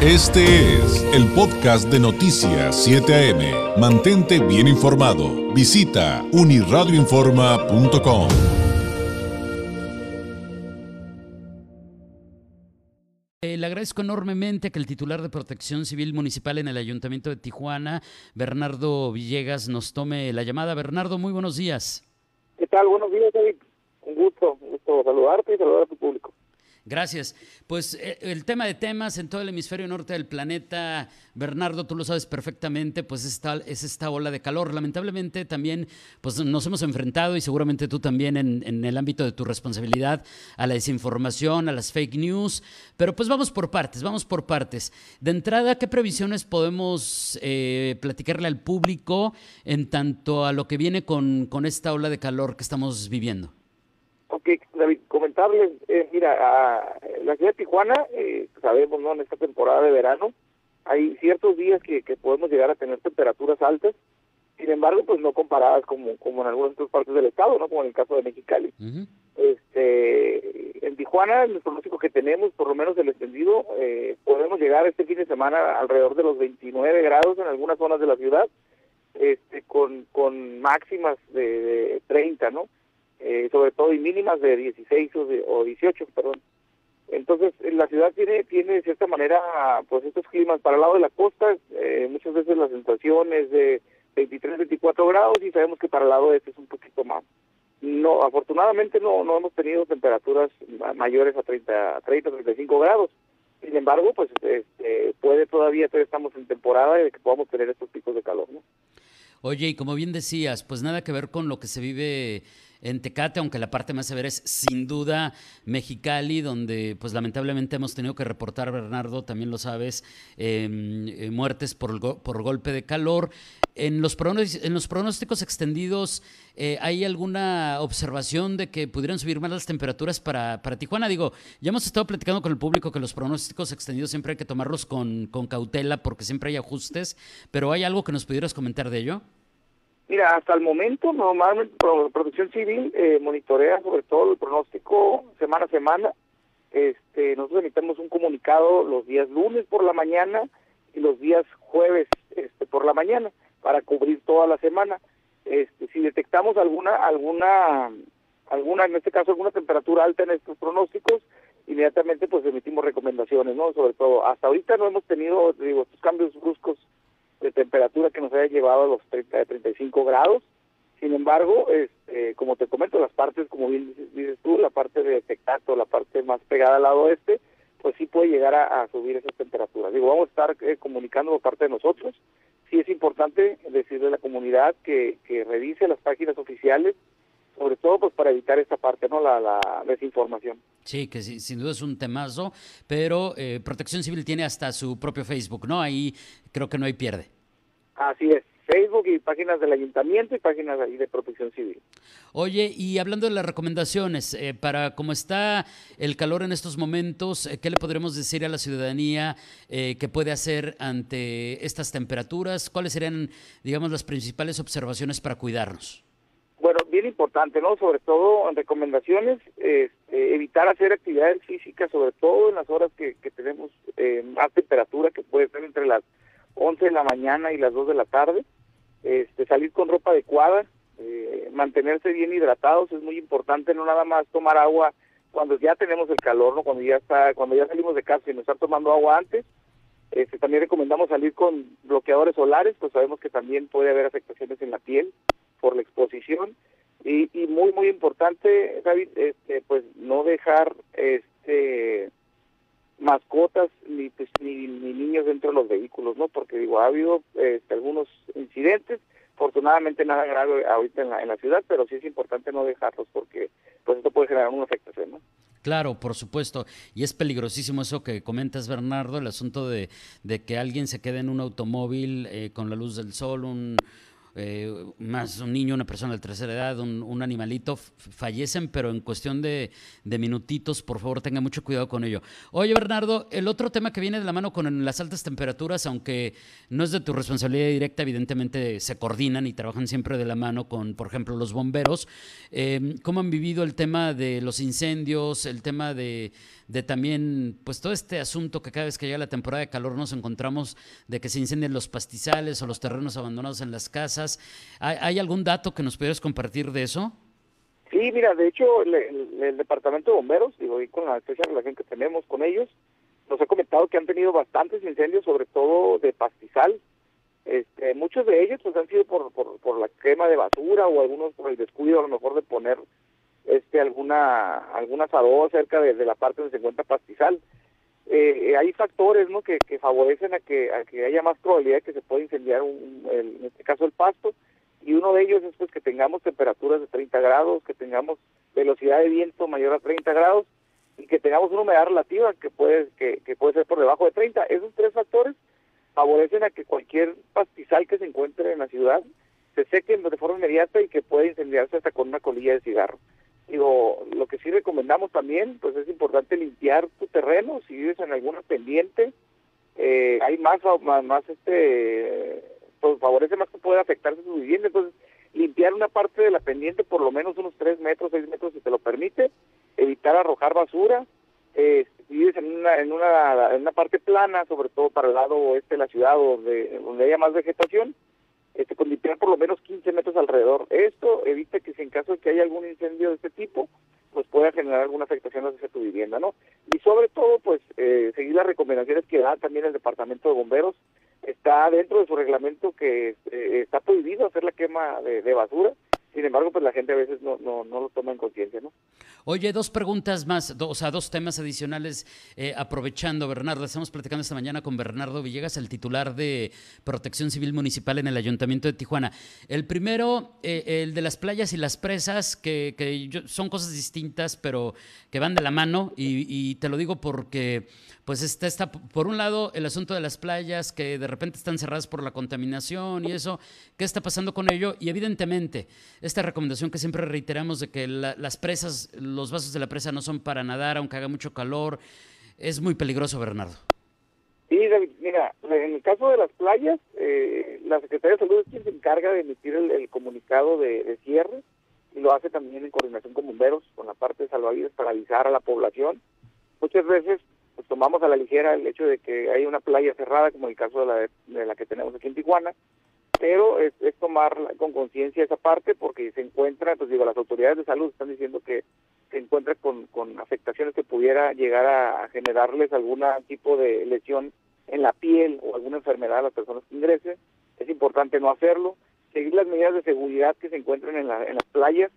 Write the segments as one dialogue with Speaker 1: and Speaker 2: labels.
Speaker 1: Este es el podcast de Noticias 7 AM. Mantente bien informado. Visita uniradioinforma.com.
Speaker 2: Eh, le agradezco enormemente que el titular de Protección Civil Municipal en el Ayuntamiento de Tijuana, Bernardo Villegas, nos tome la llamada. Bernardo, muy buenos días.
Speaker 3: ¿Qué tal? Buenos días, David. Un gusto, un gusto saludarte y saludar a tu público.
Speaker 2: Gracias. Pues eh, el tema de temas en todo el hemisferio norte del planeta, Bernardo, tú lo sabes perfectamente, pues esta, es esta ola de calor. Lamentablemente también pues nos hemos enfrentado y seguramente tú también en, el ámbito de tu responsabilidad a la desinformación, a las fake news. Pero pues vamos por partes, vamos por partes. De entrada, ¿qué previsiones podemos eh, platicarle al público en tanto a lo que viene con, con esta ola de calor que estamos viviendo?
Speaker 3: Ok, David, eh, mira, a la ciudad de Tijuana, eh, sabemos, ¿no? En esta temporada de verano, hay ciertos días que, que podemos llegar a tener temperaturas altas, sin embargo, pues no comparadas como, como en algunas otras partes del estado, ¿no? Como en el caso de Mexicali. Este, en Tijuana, el pronóstico que tenemos, por lo menos el extendido, eh, podemos llegar este fin de semana alrededor de los 29 grados en algunas zonas de la ciudad, este, con, con máximas de, de 30, ¿no? Eh, sobre todo y mínimas de 16 o, de, o 18, perdón. Entonces, la ciudad tiene, tiene de cierta manera, pues estos climas para el lado de la costa, eh, muchas veces la sensación es de 23, 24 grados y sabemos que para el lado este es un poquito más. No, afortunadamente no, no hemos tenido temperaturas mayores a 30, 30, 35 grados. Sin embargo, pues este, puede todavía, todavía estamos en temporada de que podamos tener estos picos de calor, ¿no?
Speaker 2: Oye, y como bien decías, pues nada que ver con lo que se vive en Tecate, aunque la parte más severa es sin duda Mexicali, donde pues lamentablemente hemos tenido que reportar, Bernardo, también lo sabes, em, eh, muertes por, golpe de calor. En los, pronósticos extendidos, eh, ¿hay alguna observación de que pudieran subir más las temperaturas para, para, Tijuana? Digo, ya hemos estado platicando con el público que los pronósticos extendidos siempre hay que tomarlos con, con cautela porque siempre hay ajustes, pero ¿hay algo que nos pudieras comentar de ello?
Speaker 3: Mira, hasta el momento normalmente Protección Civil eh, monitorea sobre todo el pronóstico semana a semana. Este, nosotros emitimos un comunicado los días lunes por la mañana y los días jueves este, por la mañana para cubrir toda la semana. Este, si detectamos alguna alguna alguna en este caso alguna temperatura alta en estos pronósticos, inmediatamente pues emitimos recomendaciones, ¿no? Sobre todo hasta ahorita no hemos tenido digo estos cambios bruscos de temperatura que nos haya llevado a los 30, 35 grados. Sin embargo, este, como te comento, las partes, como bien dices, tú, la parte de Tectato, la parte más pegada al lado oeste, pues sí puede llegar a, subir esas temperaturas. Digo, vamos a estar eh, comunicando por parte de nosotros. Sí es importante decirle a la comunidad que, que revise las páginas oficiales sobre todo pues para evitar esta parte, ¿no? La, desinformación.
Speaker 2: Sí, que sin duda es un temazo, pero eh, Protección Civil tiene hasta su propio Facebook, ¿no? Ahí creo que no hay pierde.
Speaker 3: Así es. Facebook y páginas del ayuntamiento y páginas ahí de protección civil.
Speaker 2: Oye, y hablando de las recomendaciones, eh, para cómo está el calor en estos momentos, eh, ¿qué le podremos decir a la ciudadanía que puede hacer ante estas temperaturas? ¿Cuáles serían, digamos, las principales observaciones para cuidarnos?
Speaker 3: Bien importante, ¿no? Sobre todo en recomendaciones, este, evitar hacer actividades físicas, sobre todo en las horas que, tenemos eh, más temperatura, que puede ser entre las 11 de la mañana y las 2 de la tarde. Este, salir con ropa adecuada, eh, mantenerse bien hidratados es muy importante, no nada más tomar agua cuando ya tenemos el calor, ¿no? Cuando ya está, cuando ya salimos de casa y no estar tomando agua antes. Este, también recomendamos salir con bloqueadores solares, pues sabemos que también puede haber afectaciones en la piel por la exposición y, y muy muy importante David este pues no dejar este mascotas ni, pues, ni, niños dentro de los vehículos no porque digo ha habido este, algunos incidentes. Afortunadamente nada grave ahorita en la, en la ciudad pero sí es importante no dejarlos porque pues esto puede generar una afectación no
Speaker 2: Claro, por supuesto. Y es peligrosísimo eso que comentas, Bernardo, el asunto de, de que alguien se quede en un automóvil eh, con la luz del sol, un, eh, más un niño, una persona de tercera edad, un, animalito, fallecen, pero en cuestión de, minutitos, por favor, tenga mucho cuidado con ello. Oye, Bernardo, el otro tema que viene de la mano con las altas temperaturas, aunque no es de tu responsabilidad directa, evidentemente se coordinan y trabajan siempre de la mano con, por ejemplo, los bomberos. Eh, ¿Cómo han vivido el tema de los incendios, el tema de, de también, pues todo este asunto que cada vez que llega la temporada de calor nos encontramos de que se incendien los pastizales o los terrenos abandonados en las casas. ¿Hay, algún dato que nos pudieras compartir de eso?
Speaker 3: Sí, mira, de hecho, el, Departamento de Bomberos, digo, y con la especial relación que tenemos con ellos, nos ha comentado que han tenido bastantes incendios, sobre todo de pastizal. Este, muchos de ellos pues han sido por, por, la quema de basura o algunos por el descuido a lo mejor de poner este alguna algún asador cerca de, la parte donde se encuentra pastizal. Eh, hay factores ¿no? que, favorecen a que, a que haya más probabilidad de que se pueda incendiar, un, en este caso el pasto, y uno de ellos es pues que tengamos temperaturas de 30 grados, que tengamos velocidad de viento mayor a 30 grados y que tengamos una humedad relativa que puede que, que puede ser por debajo de 30. Esos tres factores favorecen a que cualquier pastizal que se encuentre en la ciudad se seque de forma inmediata y que pueda incendiarse hasta con una colilla de cigarro. Digo, lo que sí recomendamos también, pues es importante limpiar tu terreno, si vives en alguna pendiente, eh, hay más, más, más este, pues favorece más que pueda afectarse tu vivienda, entonces limpiar una parte de la pendiente por lo menos unos 3 metros, 6 metros si te lo permite, evitar arrojar basura, eh, si vives en una, en, una, en una parte plana, sobre todo para el lado oeste de la ciudad donde, donde haya más vegetación, este, con limpiar por lo menos 15 metros alrededor. Esto evita que si en caso de que haya algún incendio de este tipo, pues pueda generar alguna afectación hacia tu vivienda, ¿no? Y sobre todo, pues eh, seguir las recomendaciones que da también el Departamento de Bomberos. Está dentro de su reglamento que eh, está prohibido hacer la quema de basura sin embargo, pues la gente a veces no, no, no lo toma en conciencia, ¿no?
Speaker 2: Oye, dos preguntas más, o sea, dos temas adicionales, eh, aprovechando, Bernardo, estamos platicando esta mañana con Bernardo Villegas, el titular de Protección Civil Municipal en el Ayuntamiento de Tijuana. El primero, eh, el de las playas y las presas, que, son cosas distintas, pero que van de la mano, y te lo digo porque pues está, está, por un lado, el asunto de las playas que de repente están cerradas por la contaminación y eso, ¿qué está pasando con ello? Y evidentemente, esta recomendación que siempre reiteramos de que las presas, los vasos de la presa no son para nadar, aunque haga mucho calor, es muy peligroso, Bernardo.
Speaker 3: Sí, David, mira, en el caso de las playas, eh, la Secretaría de Salud es quien se encarga de emitir el, comunicado de, de, cierre y lo hace también en coordinación con bomberos, con la parte de salvavidas para avisar a la población. Muchas veces pues tomamos a la ligera el hecho de que hay una playa cerrada, como el caso de la, de, la que tenemos aquí en Tijuana, pero es, tomar con conciencia esa parte porque se encuentra, pues digo, las autoridades de salud están diciendo que se encuentra con, con afectaciones que pudiera llegar a, generarles algún tipo de lesión en la piel o alguna enfermedad a las personas que ingresen. Es importante no hacerlo, seguir las medidas de seguridad que se encuentran en, la, en las playas.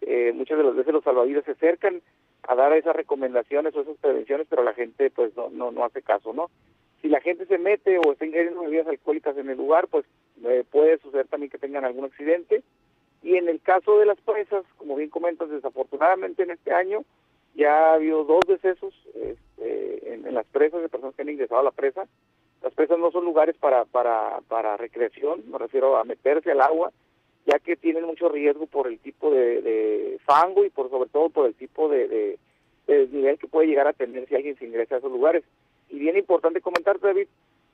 Speaker 3: Eh, muchas de las veces los salvavidas se acercan a dar esas recomendaciones o esas prevenciones, pero la gente pues no, no, no hace caso, ¿no? Si la gente se mete o está ingiriendo bebidas alcohólicas en el lugar, pues eh, puede suceder también que tengan algún accidente. Y en el caso de las presas, como bien comentas, desafortunadamente en este año ya ha habido dos decesos este, en, las presas de personas que han ingresado a la presa. Las presas no son lugares para, para, para recreación, me refiero a meterse al agua, ya que tienen mucho riesgo por el tipo de, fango y por sobre todo por el tipo de, de, nivel que puede llegar a tener si alguien se ingresa a esos lugares. Y bien importante comentar, David,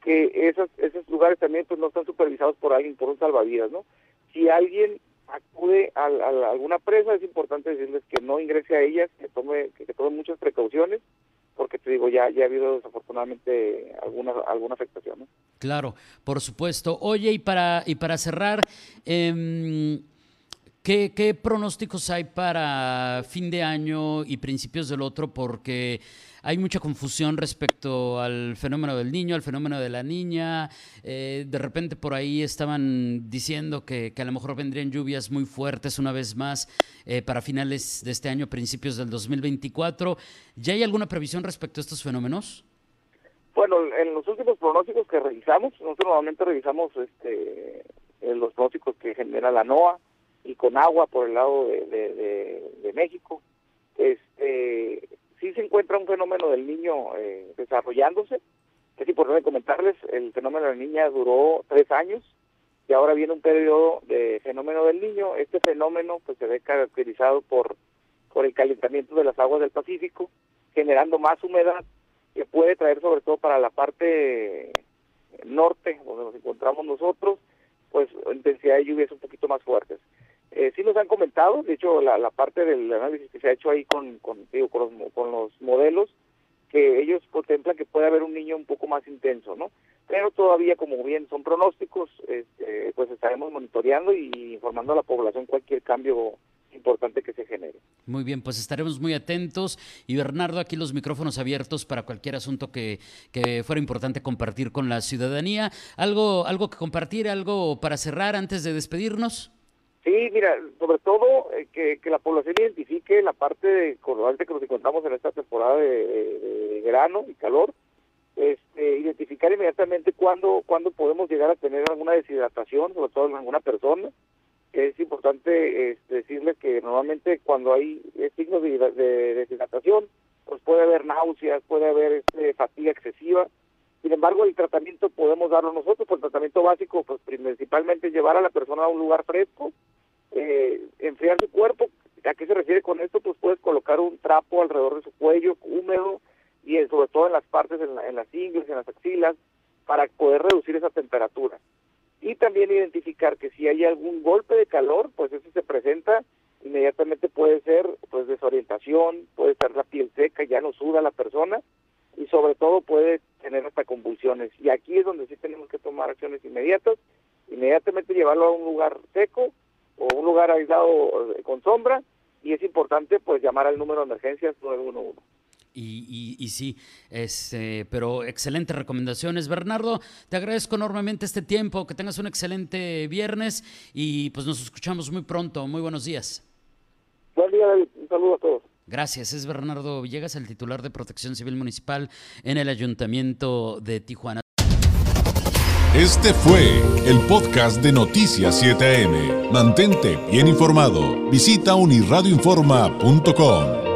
Speaker 3: que esos, esos lugares también pues no están supervisados por alguien, por un salvavidas, ¿no? Si alguien acude a, alguna presa, es importante decirles que no ingrese a ellas, que tome, que, que tome muchas precauciones, porque te digo, ya, ya ha habido desafortunadamente alguna, alguna afectación.
Speaker 2: Claro, por supuesto. Oye, y para, y para cerrar, eh, ¿qué, ¿qué, pronósticos hay para fin de año y principios del otro? Porque hay mucha confusión respecto al fenómeno del niño, al fenómeno de la niña. Eh, de repente por ahí estaban diciendo que, a lo mejor vendrían lluvias muy fuertes una vez más eh, para finales de este año, principios del 2024. ¿Ya hay alguna previsión respecto a estos fenómenos?
Speaker 3: Bueno, en los últimos pronósticos que revisamos, nosotros normalmente revisamos este, los pronósticos que genera la NOAA y con agua por el lado de, de México. Este, encuentra un fenómeno del niño eh, desarrollándose. Es importante comentarles, el fenómeno de la niña duró tres años y ahora viene un periodo de fenómeno del niño. Este fenómeno pues se ve caracterizado por, por el calentamiento de las aguas del Pacífico, generando más humedad que puede traer sobre todo para la parte norte, donde nos encontramos nosotros, pues intensidad de lluvias un poquito más fuertes. Eh, sí nos han comentado, de hecho la, parte del análisis que se ha hecho ahí con, con, digo, con, los, con los modelos, que ellos contemplan que puede haber un niño un poco más intenso, ¿no? Pero todavía, como bien son pronósticos, este, pues estaremos monitoreando y informando a la población cualquier cambio importante que se genere.
Speaker 2: Muy bien, pues estaremos muy atentos. Y Bernardo, aquí los micrófonos abiertos para cualquier asunto que, que fuera importante compartir con la ciudadanía. ¿Algo, ¿Algo que compartir, algo para cerrar antes de despedirnos?
Speaker 3: Sí, mira, sobre todo eh, que, la población identifique la parte de colorante que nos encontramos en esta temporada de, verano y calor, este, identificar inmediatamente cuándo, cuándo podemos llegar a tener alguna deshidratación, sobre todo en alguna persona. Es importante este, decirle que normalmente cuando hay signos de, deshidratación, pues puede haber náuseas, puede haber este, fatiga excesiva. Sin embargo, el tratamiento podemos darlo nosotros, pues el tratamiento básico, pues principalmente llevar a la persona a un lugar fresco, eh, enfriar su cuerpo. ¿A qué se refiere con esto? Pues puedes colocar un trapo alrededor de su cuello húmedo y sobre todo en las partes, en, en las ingles, en las axilas, para poder reducir esa temperatura. Y también identificar que si hay algún golpe de calor, pues eso se presenta, inmediatamente puede ser pues desorientación, puede estar la piel seca, ya no suda la persona y sobre todo puede tener hasta convulsiones. Y aquí es donde sí tenemos que tomar acciones inmediatas, inmediatamente llevarlo a un lugar seco, o un lugar aislado eh, con sombra y es importante pues llamar al número de emergencias 911.
Speaker 2: Y, y, sí, es, eh, pero excelentes recomendaciones. Bernardo, te agradezco enormemente este tiempo, que tengas un excelente viernes y pues nos escuchamos muy pronto. Muy buenos días.
Speaker 3: Buen día, Un saludo a todos.
Speaker 2: Gracias, es Bernardo Villegas, el titular de Protección Civil Municipal en el Ayuntamiento de Tijuana.
Speaker 1: Este fue el podcast de Noticias 7am. Mantente bien informado. Visita unirradioinforma.com.